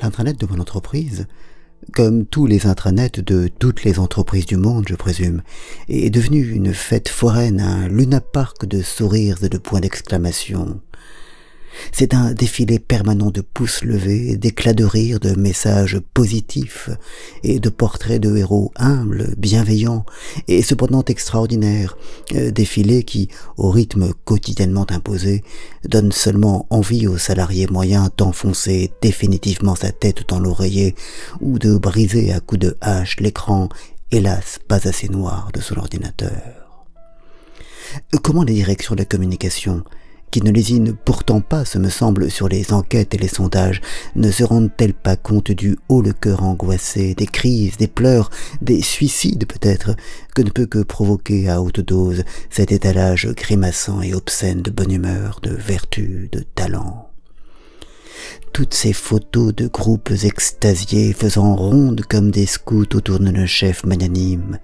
L'intranet de mon entreprise, comme tous les intranets de toutes les entreprises du monde, je présume, est devenu une fête foraine, un lunapark de sourires et de points d'exclamation. C'est un défilé permanent de pouces levés, d'éclats de rire, de messages positifs et de portraits de héros humbles, bienveillants et cependant extraordinaires, euh, défilé qui, au rythme quotidiennement imposé, donne seulement envie aux salariés moyens d'enfoncer définitivement sa tête dans l'oreiller ou de briser à coups de hache l'écran, hélas pas assez noir de son ordinateur. Comment les directions de la communication qui ne lésinent pourtant pas, ce me semble, sur les enquêtes et les sondages, ne se rendent-elles pas compte du haut le cœur angoissé, des crises, des pleurs, des suicides peut-être, que ne peut que provoquer à haute dose cet étalage grimaçant et obscène de bonne humeur, de vertu, de talent? Toutes ces photos de groupes extasiés faisant ronde comme des scouts autour d'un chef magnanime,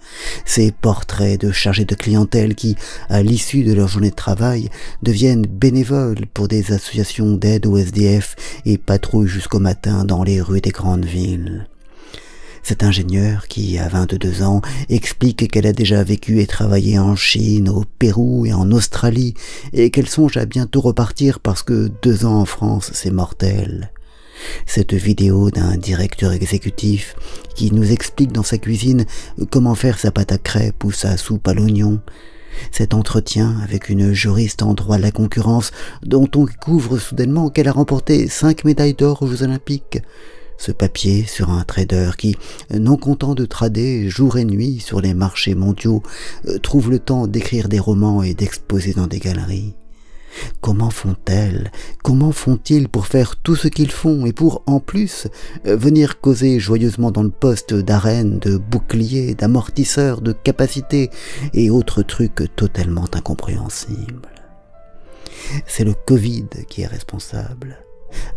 ces portraits de chargés de clientèle qui, à l'issue de leur journée de travail, deviennent bénévoles pour des associations d'aide au SDF et patrouillent jusqu'au matin dans les rues des grandes villes. Cet ingénieur qui, à 22 ans, explique qu'elle a déjà vécu et travaillé en Chine, au Pérou et en Australie, et qu'elle songe à bientôt repartir parce que deux ans en France, c'est mortel. Cette vidéo d'un directeur exécutif qui nous explique dans sa cuisine comment faire sa pâte à crêpes ou sa soupe à l'oignon, cet entretien avec une juriste en droit de la concurrence dont on découvre soudainement qu'elle a remporté cinq médailles d'or aux Jeux Olympiques, ce papier sur un trader qui, non content de trader jour et nuit sur les marchés mondiaux, euh, trouve le temps d'écrire des romans et d'exposer dans des galeries. Comment font-elles? Comment font-ils pour faire tout ce qu'ils font et pour, en plus, euh, venir causer joyeusement dans le poste d'arène, de bouclier, d'amortisseur, de capacité et autres trucs totalement incompréhensibles? C'est le Covid qui est responsable.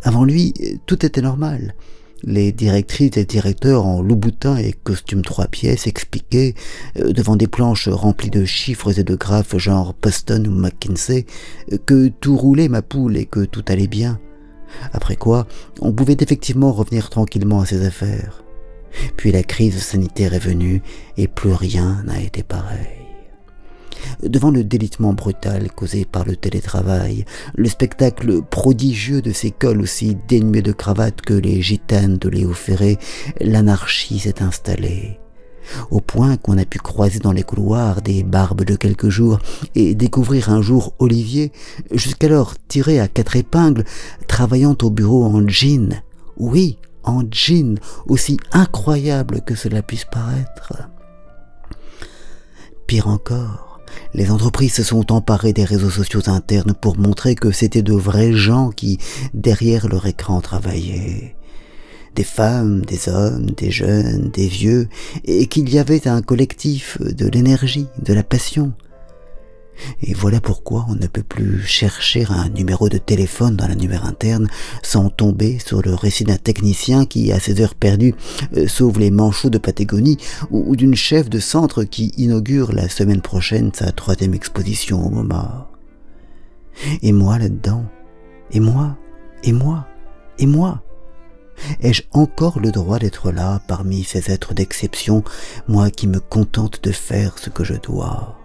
Avant lui, tout était normal. Les directrices et directeurs en louboutin et costume trois pièces expliquaient, euh, devant des planches remplies de chiffres et de graphes genre Poston ou McKinsey, que tout roulait ma poule et que tout allait bien. Après quoi, on pouvait effectivement revenir tranquillement à ses affaires. Puis la crise sanitaire est venue et plus rien n'a été pareil. Devant le délitement brutal causé par le télétravail, le spectacle prodigieux de ces cols aussi dénués de cravates que les gitanes de Léo Ferré, l'anarchie s'est installée au point qu'on a pu croiser dans les couloirs des barbes de quelques jours et découvrir un jour Olivier, jusqu'alors tiré à quatre épingles, travaillant au bureau en jean. Oui, en jean, aussi incroyable que cela puisse paraître. Pire encore, les entreprises se sont emparées des réseaux sociaux internes pour montrer que c'était de vrais gens qui, derrière leur écran, travaillaient. Des femmes, des hommes, des jeunes, des vieux, et qu'il y avait un collectif de l'énergie, de la passion, et voilà pourquoi on ne peut plus chercher un numéro de téléphone dans l'annuaire interne sans tomber sur le récit d'un technicien qui, à ses heures perdues, euh, sauve les manchots de Patagonie ou, d'une chef de centre qui inaugure la semaine prochaine sa troisième exposition au MoMA. Et moi là-dedans? Et moi? Et moi? Et moi? Ai-je encore le droit d'être là parmi ces êtres d'exception, moi qui me contente de faire ce que je dois?